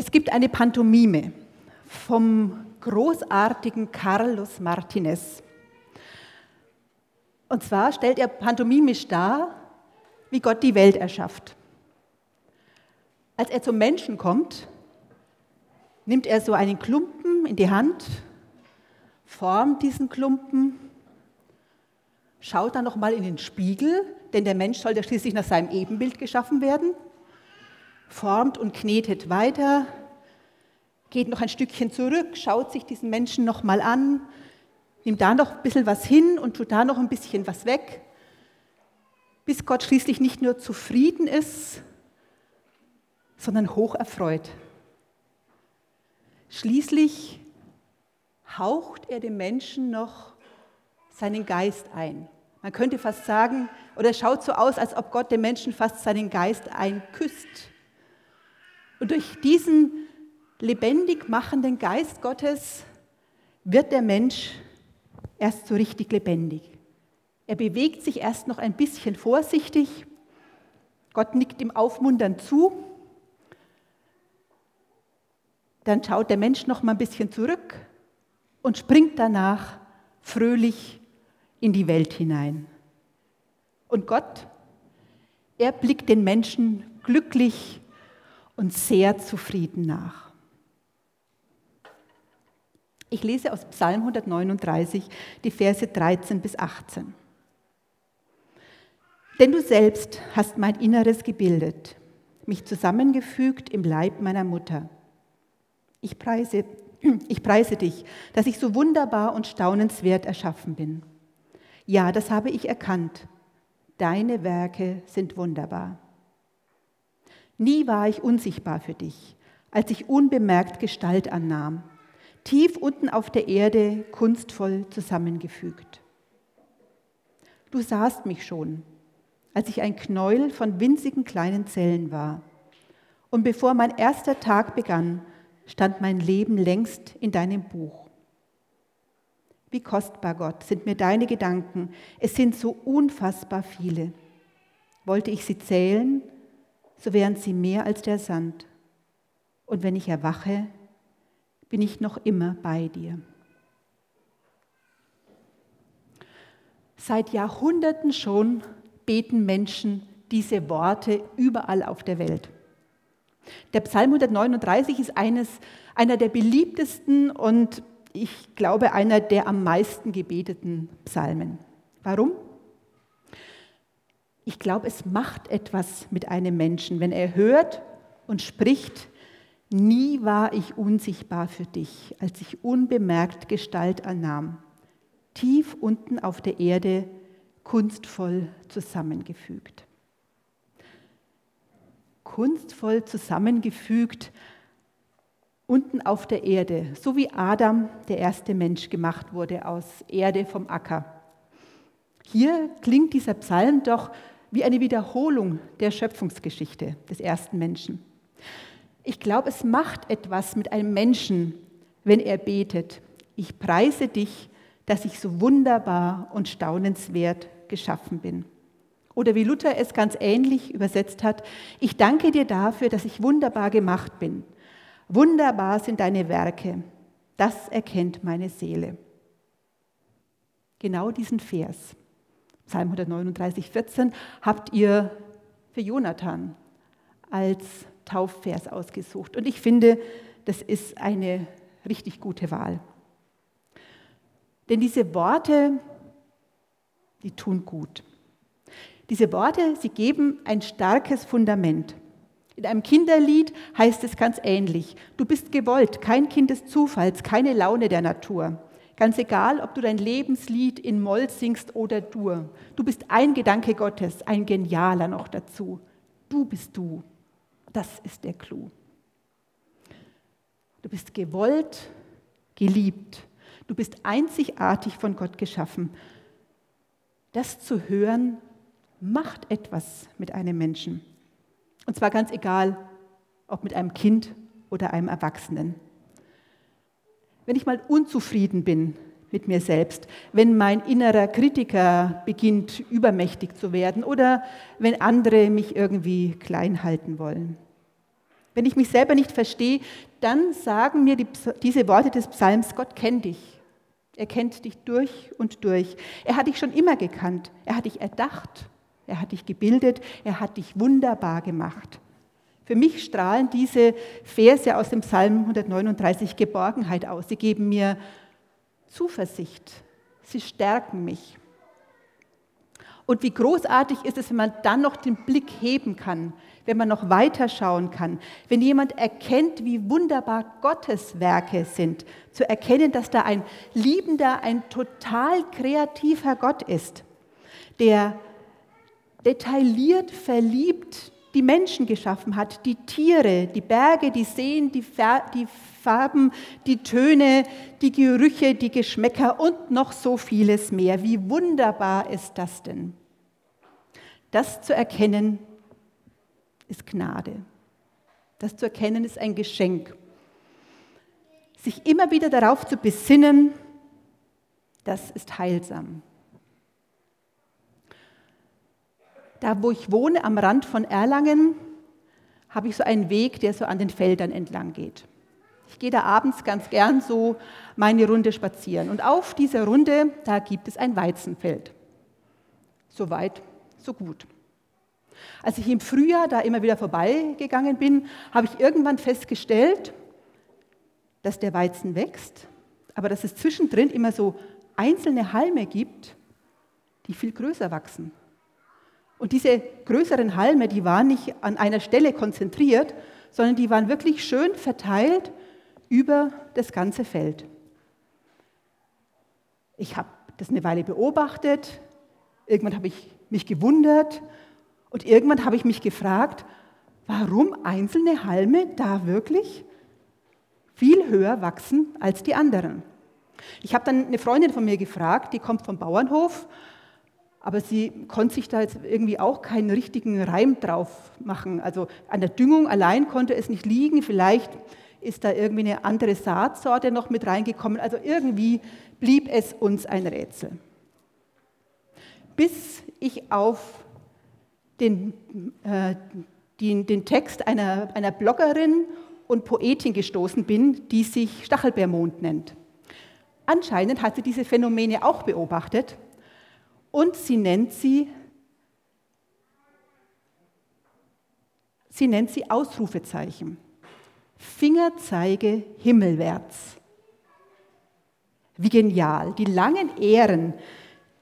Es gibt eine Pantomime vom großartigen Carlos Martinez. Und zwar stellt er pantomimisch dar, wie Gott die Welt erschafft. Als er zum Menschen kommt, nimmt er so einen Klumpen in die Hand, formt diesen Klumpen, schaut dann nochmal in den Spiegel, denn der Mensch soll ja schließlich nach seinem Ebenbild geschaffen werden, formt und knetet weiter, geht noch ein Stückchen zurück, schaut sich diesen Menschen nochmal an, nimmt da noch ein bisschen was hin und tut da noch ein bisschen was weg, bis Gott schließlich nicht nur zufrieden ist, sondern hoch erfreut. Schließlich haucht er dem Menschen noch seinen Geist ein. Man könnte fast sagen, oder es schaut so aus, als ob Gott dem Menschen fast seinen Geist einküsst. Und durch diesen lebendig machenden Geist Gottes wird der Mensch erst so richtig lebendig. Er bewegt sich erst noch ein bisschen vorsichtig. Gott nickt ihm aufmunternd zu. Dann schaut der Mensch noch mal ein bisschen zurück und springt danach fröhlich in die Welt hinein. Und Gott, er blickt den Menschen glücklich und sehr zufrieden nach. Ich lese aus Psalm 139 die Verse 13 bis 18. Denn du selbst hast mein Inneres gebildet, mich zusammengefügt im Leib meiner Mutter. Ich preise, ich preise dich, dass ich so wunderbar und staunenswert erschaffen bin. Ja, das habe ich erkannt. Deine Werke sind wunderbar. Nie war ich unsichtbar für dich, als ich unbemerkt Gestalt annahm tief unten auf der Erde kunstvoll zusammengefügt. Du sahst mich schon, als ich ein Knäuel von winzigen kleinen Zellen war. Und bevor mein erster Tag begann, stand mein Leben längst in deinem Buch. Wie kostbar, Gott, sind mir deine Gedanken. Es sind so unfassbar viele. Wollte ich sie zählen, so wären sie mehr als der Sand. Und wenn ich erwache, bin ich noch immer bei dir. Seit Jahrhunderten schon beten Menschen diese Worte überall auf der Welt. Der Psalm 139 ist eines, einer der beliebtesten und ich glaube einer der am meisten gebeteten Psalmen. Warum? Ich glaube, es macht etwas mit einem Menschen, wenn er hört und spricht, Nie war ich unsichtbar für dich, als ich unbemerkt Gestalt annahm, tief unten auf der Erde kunstvoll zusammengefügt. Kunstvoll zusammengefügt unten auf der Erde, so wie Adam, der erste Mensch, gemacht wurde aus Erde vom Acker. Hier klingt dieser Psalm doch wie eine Wiederholung der Schöpfungsgeschichte des ersten Menschen. Ich glaube, es macht etwas mit einem Menschen, wenn er betet. Ich preise dich, dass ich so wunderbar und staunenswert geschaffen bin. Oder wie Luther es ganz ähnlich übersetzt hat, ich danke dir dafür, dass ich wunderbar gemacht bin. Wunderbar sind deine Werke. Das erkennt meine Seele. Genau diesen Vers, Psalm 139, 14, habt ihr für Jonathan als Taufvers ausgesucht. Und ich finde, das ist eine richtig gute Wahl. Denn diese Worte, die tun gut. Diese Worte, sie geben ein starkes Fundament. In einem Kinderlied heißt es ganz ähnlich. Du bist gewollt, kein Kind des Zufalls, keine Laune der Natur. Ganz egal, ob du dein Lebenslied in Moll singst oder Dur. Du bist ein Gedanke Gottes, ein genialer noch dazu. Du bist du. Das ist der Clou. Du bist gewollt, geliebt. Du bist einzigartig von Gott geschaffen. Das zu hören, macht etwas mit einem Menschen. Und zwar ganz egal, ob mit einem Kind oder einem Erwachsenen. Wenn ich mal unzufrieden bin mit mir selbst, wenn mein innerer Kritiker beginnt übermächtig zu werden oder wenn andere mich irgendwie klein halten wollen. Wenn ich mich selber nicht verstehe, dann sagen mir die, diese Worte des Psalms, Gott kennt dich. Er kennt dich durch und durch. Er hat dich schon immer gekannt. Er hat dich erdacht. Er hat dich gebildet. Er hat dich wunderbar gemacht. Für mich strahlen diese Verse aus dem Psalm 139 Geborgenheit aus. Sie geben mir Zuversicht. Sie stärken mich. Und wie großartig ist es, wenn man dann noch den Blick heben kann, wenn man noch weiter schauen kann, wenn jemand erkennt, wie wunderbar Gottes Werke sind, zu erkennen, dass da ein liebender, ein total kreativer Gott ist, der detailliert, verliebt die Menschen geschaffen hat, die Tiere, die Berge, die Seen, die, die Farben, die Töne, die Gerüche, die Geschmäcker und noch so vieles mehr. Wie wunderbar ist das denn? Das zu erkennen ist Gnade. Das zu erkennen ist ein Geschenk. Sich immer wieder darauf zu besinnen, das ist heilsam. Da, wo ich wohne, am Rand von Erlangen, habe ich so einen Weg, der so an den Feldern entlang geht. Ich gehe da abends ganz gern so meine Runde spazieren. Und auf dieser Runde, da gibt es ein Weizenfeld. So weit, so gut. Als ich im Frühjahr da immer wieder vorbeigegangen bin, habe ich irgendwann festgestellt, dass der Weizen wächst, aber dass es zwischendrin immer so einzelne Halme gibt, die viel größer wachsen. Und diese größeren Halme, die waren nicht an einer Stelle konzentriert, sondern die waren wirklich schön verteilt über das ganze Feld. Ich habe das eine Weile beobachtet, irgendwann habe ich mich gewundert und irgendwann habe ich mich gefragt, warum einzelne Halme da wirklich viel höher wachsen als die anderen. Ich habe dann eine Freundin von mir gefragt, die kommt vom Bauernhof, aber sie konnte sich da jetzt irgendwie auch keinen richtigen Reim drauf machen. Also an der Düngung allein konnte es nicht liegen. Vielleicht ist da irgendwie eine andere Saatsorte noch mit reingekommen. Also irgendwie blieb es uns ein Rätsel. Bis ich auf den, äh, den, den Text einer, einer Bloggerin und Poetin gestoßen bin, die sich Stachelbeermond nennt. Anscheinend hat sie diese Phänomene auch beobachtet und sie nennt sie, sie nennt sie Ausrufezeichen. Fingerzeige himmelwärts. Wie genial. Die langen Ähren,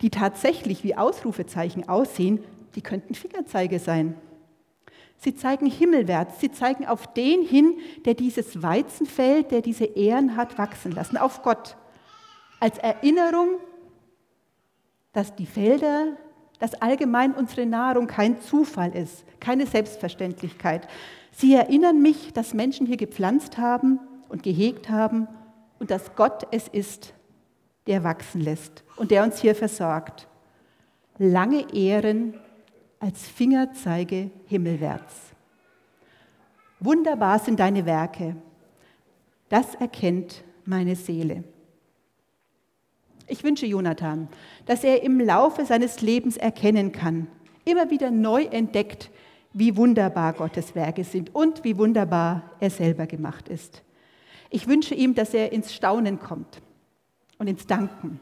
die tatsächlich wie Ausrufezeichen aussehen, die könnten Fingerzeige sein. Sie zeigen himmelwärts, sie zeigen auf den hin, der dieses Weizenfeld, der diese Ehren hat, wachsen lassen, auf Gott. Als Erinnerung, dass die Felder, dass allgemein unsere Nahrung kein Zufall ist, keine Selbstverständlichkeit. Sie erinnern mich, dass Menschen hier gepflanzt haben und gehegt haben und dass Gott es ist, der wachsen lässt und der uns hier versorgt. Lange Ehren als Fingerzeige himmelwärts. Wunderbar sind deine Werke. Das erkennt meine Seele. Ich wünsche Jonathan, dass er im Laufe seines Lebens erkennen kann, immer wieder neu entdeckt, wie wunderbar Gottes Werke sind und wie wunderbar er selber gemacht ist. Ich wünsche ihm, dass er ins Staunen kommt und ins Danken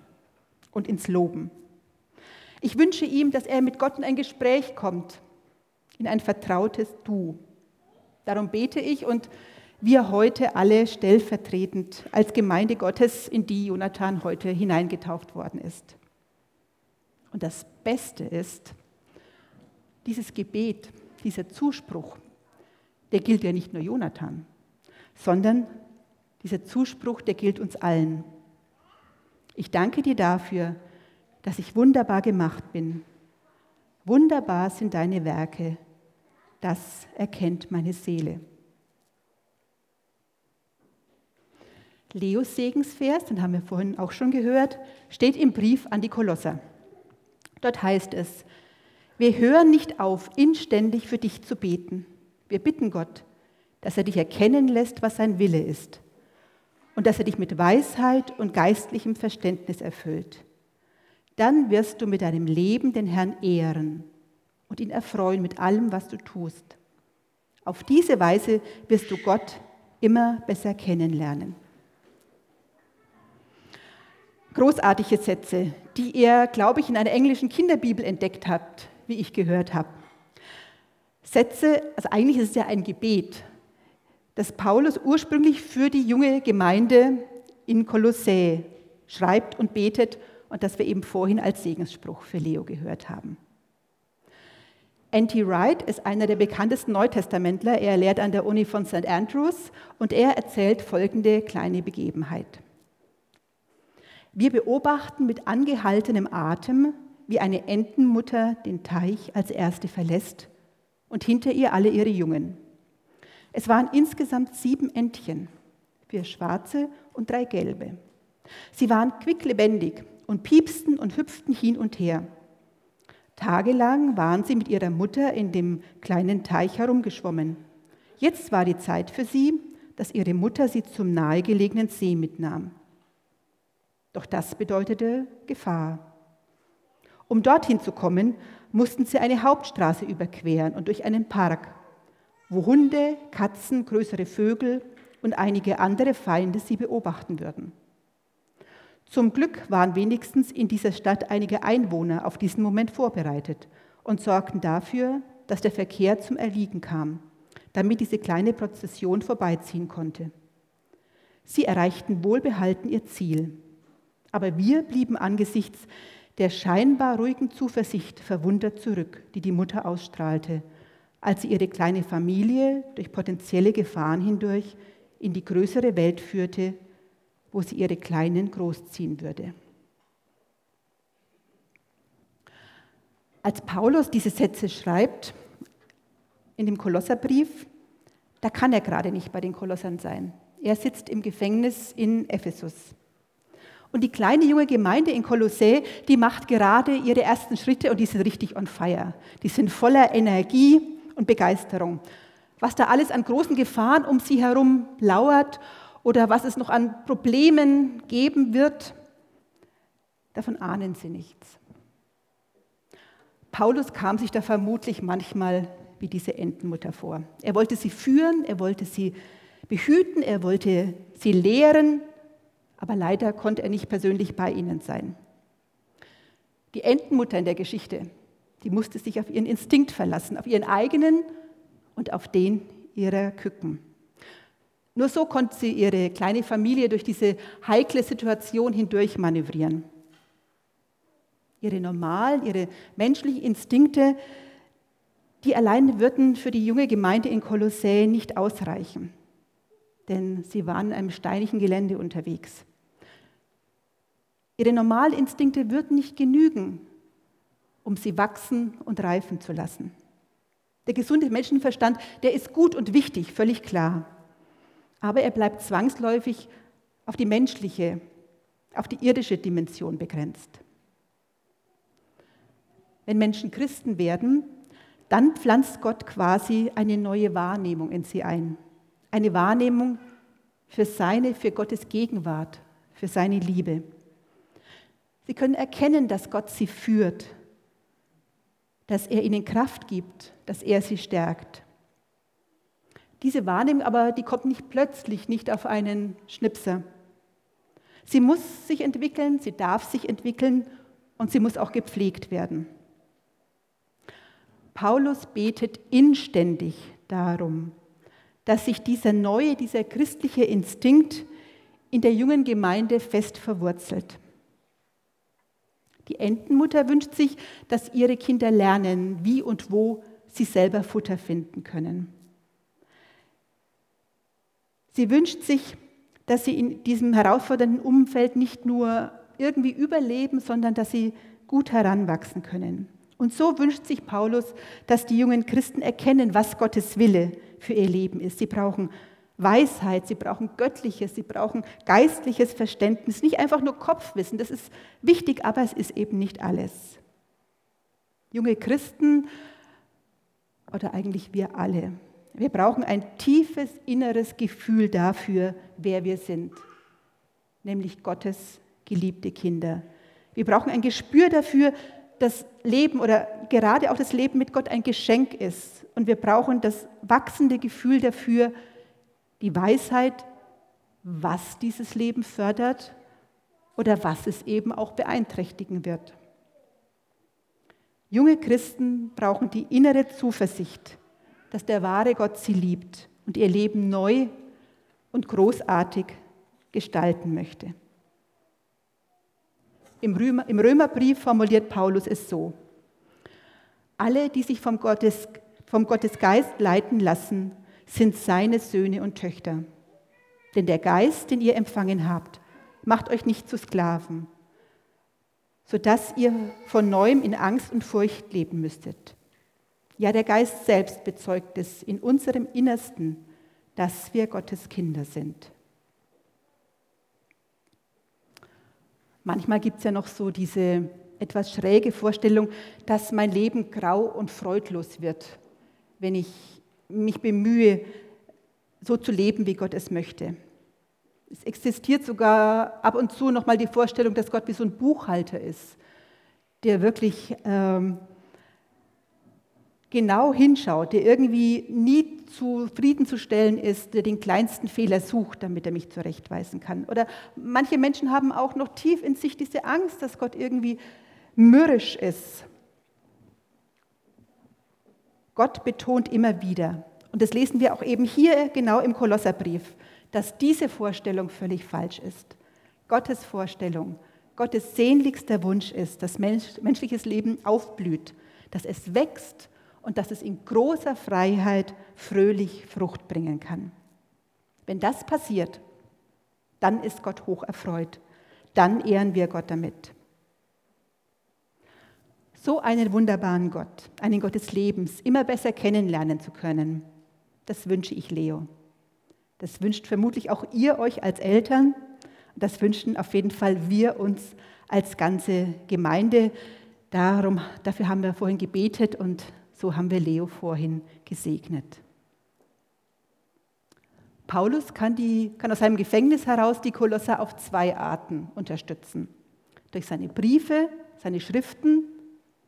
und ins Loben. Ich wünsche ihm, dass er mit Gott in ein Gespräch kommt, in ein vertrautes Du. Darum bete ich und wir heute alle stellvertretend als Gemeinde Gottes, in die Jonathan heute hineingetauft worden ist. Und das Beste ist, dieses Gebet, dieser Zuspruch, der gilt ja nicht nur Jonathan, sondern dieser Zuspruch, der gilt uns allen. Ich danke dir dafür, dass ich wunderbar gemacht bin. Wunderbar sind deine Werke, das erkennt meine Seele. Leos Segensvers, den haben wir vorhin auch schon gehört, steht im Brief an die Kolosser. Dort heißt es, wir hören nicht auf, inständig für dich zu beten. Wir bitten Gott, dass er dich erkennen lässt, was sein Wille ist und dass er dich mit Weisheit und geistlichem Verständnis erfüllt dann wirst du mit deinem Leben den Herrn ehren und ihn erfreuen mit allem, was du tust. Auf diese Weise wirst du Gott immer besser kennenlernen. Großartige Sätze, die er, glaube ich, in einer englischen Kinderbibel entdeckt hat, wie ich gehört habe. Sätze, also eigentlich ist es ja ein Gebet, das Paulus ursprünglich für die junge Gemeinde in Kolossä schreibt und betet und das wir eben vorhin als Segensspruch für Leo gehört haben. N.T. Wright ist einer der bekanntesten Neutestamentler. Er lehrt an der Uni von St. Andrews und er erzählt folgende kleine Begebenheit. Wir beobachten mit angehaltenem Atem, wie eine Entenmutter den Teich als erste verlässt und hinter ihr alle ihre Jungen. Es waren insgesamt sieben Entchen, vier schwarze und drei gelbe. Sie waren quicklebendig und piepsten und hüpften hin und her. Tagelang waren sie mit ihrer Mutter in dem kleinen Teich herumgeschwommen. Jetzt war die Zeit für sie, dass ihre Mutter sie zum nahegelegenen See mitnahm. Doch das bedeutete Gefahr. Um dorthin zu kommen, mussten sie eine Hauptstraße überqueren und durch einen Park wo Hunde, Katzen, größere Vögel und einige andere Feinde sie beobachten würden. Zum Glück waren wenigstens in dieser Stadt einige Einwohner auf diesen Moment vorbereitet und sorgten dafür, dass der Verkehr zum Erliegen kam, damit diese kleine Prozession vorbeiziehen konnte. Sie erreichten wohlbehalten ihr Ziel. Aber wir blieben angesichts der scheinbar ruhigen Zuversicht verwundert zurück, die die Mutter ausstrahlte als sie ihre kleine Familie durch potenzielle Gefahren hindurch in die größere Welt führte, wo sie ihre Kleinen großziehen würde. Als Paulus diese Sätze schreibt in dem Kolosserbrief, da kann er gerade nicht bei den Kolossern sein. Er sitzt im Gefängnis in Ephesus. Und die kleine junge Gemeinde in Kolossä, die macht gerade ihre ersten Schritte und die sind richtig on fire. Die sind voller Energie, und Begeisterung. Was da alles an großen Gefahren um sie herum lauert oder was es noch an Problemen geben wird, davon ahnen sie nichts. Paulus kam sich da vermutlich manchmal wie diese Entenmutter vor. Er wollte sie führen, er wollte sie behüten, er wollte sie lehren, aber leider konnte er nicht persönlich bei ihnen sein. Die Entenmutter in der Geschichte, die musste sich auf ihren Instinkt verlassen, auf ihren eigenen und auf den ihrer Küken. Nur so konnte sie ihre kleine Familie durch diese heikle Situation hindurch manövrieren. Ihre normalen, ihre menschlichen Instinkte, die allein würden für die junge Gemeinde in Kolossä nicht ausreichen, denn sie waren in einem steinigen Gelände unterwegs. Ihre normalen Instinkte würden nicht genügen, um sie wachsen und reifen zu lassen. Der gesunde Menschenverstand, der ist gut und wichtig, völlig klar. Aber er bleibt zwangsläufig auf die menschliche, auf die irdische Dimension begrenzt. Wenn Menschen Christen werden, dann pflanzt Gott quasi eine neue Wahrnehmung in sie ein. Eine Wahrnehmung für seine, für Gottes Gegenwart, für seine Liebe. Sie können erkennen, dass Gott sie führt, dass er ihnen Kraft gibt, dass er sie stärkt. Diese Wahrnehmung aber, die kommt nicht plötzlich, nicht auf einen Schnipser. Sie muss sich entwickeln, sie darf sich entwickeln und sie muss auch gepflegt werden. Paulus betet inständig darum, dass sich dieser neue, dieser christliche Instinkt in der jungen Gemeinde fest verwurzelt. Die Entenmutter wünscht sich, dass ihre Kinder lernen, wie und wo sie selber Futter finden können. Sie wünscht sich, dass sie in diesem herausfordernden Umfeld nicht nur irgendwie überleben, sondern dass sie gut heranwachsen können. Und so wünscht sich Paulus, dass die jungen Christen erkennen, was Gottes Wille für ihr Leben ist. Sie brauchen Weisheit, sie brauchen göttliches, sie brauchen geistliches Verständnis, nicht einfach nur Kopfwissen, das ist wichtig, aber es ist eben nicht alles. Junge Christen oder eigentlich wir alle, wir brauchen ein tiefes inneres Gefühl dafür, wer wir sind, nämlich Gottes geliebte Kinder. Wir brauchen ein Gespür dafür, das Leben oder gerade auch das Leben mit Gott ein Geschenk ist. Und wir brauchen das wachsende Gefühl dafür, die Weisheit, was dieses Leben fördert oder was es eben auch beeinträchtigen wird. Junge Christen brauchen die innere Zuversicht, dass der wahre Gott sie liebt und ihr Leben neu und großartig gestalten möchte. Im, Römer, Im Römerbrief formuliert Paulus es so. Alle, die sich vom, Gottes, vom Gottesgeist leiten lassen, sind seine Söhne und Töchter. Denn der Geist, den ihr empfangen habt, macht euch nicht zu Sklaven, sodass ihr von neuem in Angst und Furcht leben müsstet. Ja, der Geist selbst bezeugt es in unserem Innersten, dass wir Gottes Kinder sind. Manchmal gibt es ja noch so diese etwas schräge Vorstellung, dass mein Leben grau und freudlos wird, wenn ich mich bemühe, so zu leben, wie Gott es möchte. Es existiert sogar ab und zu noch mal die Vorstellung, dass Gott wie so ein Buchhalter ist, der wirklich ähm, genau hinschaut, der irgendwie nie zufriedenzustellen ist, der den kleinsten Fehler sucht, damit er mich zurechtweisen kann. Oder manche Menschen haben auch noch tief in sich diese Angst, dass Gott irgendwie mürrisch ist. Gott betont immer wieder, und das lesen wir auch eben hier genau im Kolosserbrief, dass diese Vorstellung völlig falsch ist. Gottes Vorstellung, Gottes sehnlichster Wunsch ist, dass menschliches Leben aufblüht, dass es wächst und dass es in großer Freiheit fröhlich Frucht bringen kann. Wenn das passiert, dann ist Gott hoch erfreut. Dann ehren wir Gott damit. So einen wunderbaren Gott, einen Gott des Lebens, immer besser kennenlernen zu können, das wünsche ich Leo. Das wünscht vermutlich auch ihr euch als Eltern. Das wünschen auf jeden Fall wir uns als ganze Gemeinde. Darum, dafür haben wir vorhin gebetet und so haben wir Leo vorhin gesegnet. Paulus kann, die, kann aus seinem Gefängnis heraus die Kolosser auf zwei Arten unterstützen. Durch seine Briefe, seine Schriften,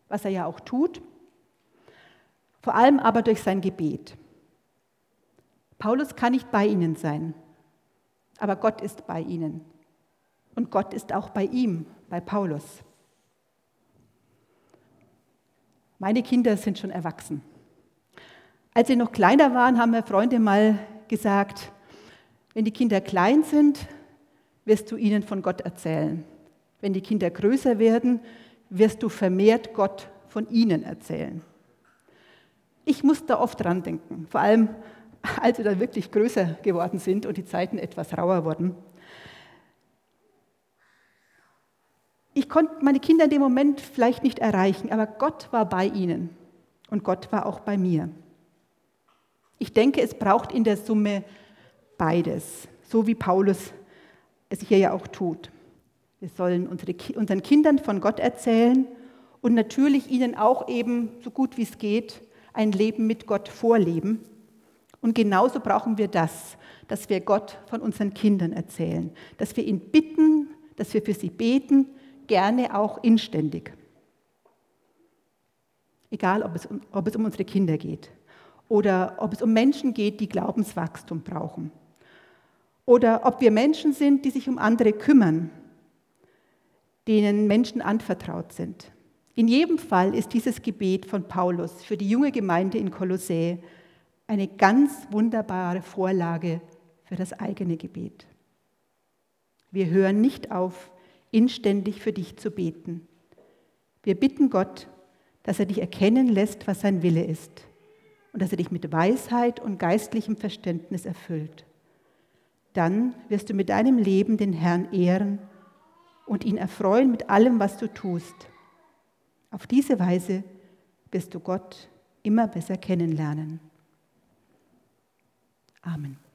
was er ja auch tut, vor allem aber durch sein Gebet. Paulus kann nicht bei ihnen sein, aber Gott ist bei ihnen. Und Gott ist auch bei ihm, bei Paulus. Meine Kinder sind schon erwachsen. Als sie noch kleiner waren, haben mir Freunde mal gesagt, wenn die Kinder klein sind, wirst du ihnen von Gott erzählen. Wenn die Kinder größer werden, wirst du vermehrt Gott von ihnen erzählen. Ich muss da oft dran denken, vor allem als sie dann wirklich größer geworden sind und die Zeiten etwas rauer wurden. Ich konnte meine Kinder in dem Moment vielleicht nicht erreichen, aber Gott war bei ihnen und Gott war auch bei mir. Ich denke, es braucht in der Summe beides, so wie Paulus es hier ja auch tut. Wir sollen unsere, unseren Kindern von Gott erzählen und natürlich ihnen auch eben, so gut wie es geht, ein Leben mit Gott vorleben. Und genauso brauchen wir das, dass wir Gott von unseren Kindern erzählen, dass wir ihn bitten, dass wir für sie beten, gerne auch inständig. Egal, ob es, um, ob es um unsere Kinder geht oder ob es um Menschen geht, die Glaubenswachstum brauchen. Oder ob wir Menschen sind, die sich um andere kümmern, denen Menschen anvertraut sind. In jedem Fall ist dieses Gebet von Paulus für die junge Gemeinde in Kolossä eine ganz wunderbare Vorlage für das eigene Gebet. Wir hören nicht auf, inständig für dich zu beten. Wir bitten Gott, dass er dich erkennen lässt, was sein Wille ist und dass er dich mit Weisheit und geistlichem Verständnis erfüllt. Dann wirst du mit deinem Leben den Herrn ehren und ihn erfreuen mit allem, was du tust. Auf diese Weise wirst du Gott immer besser kennenlernen. Amen.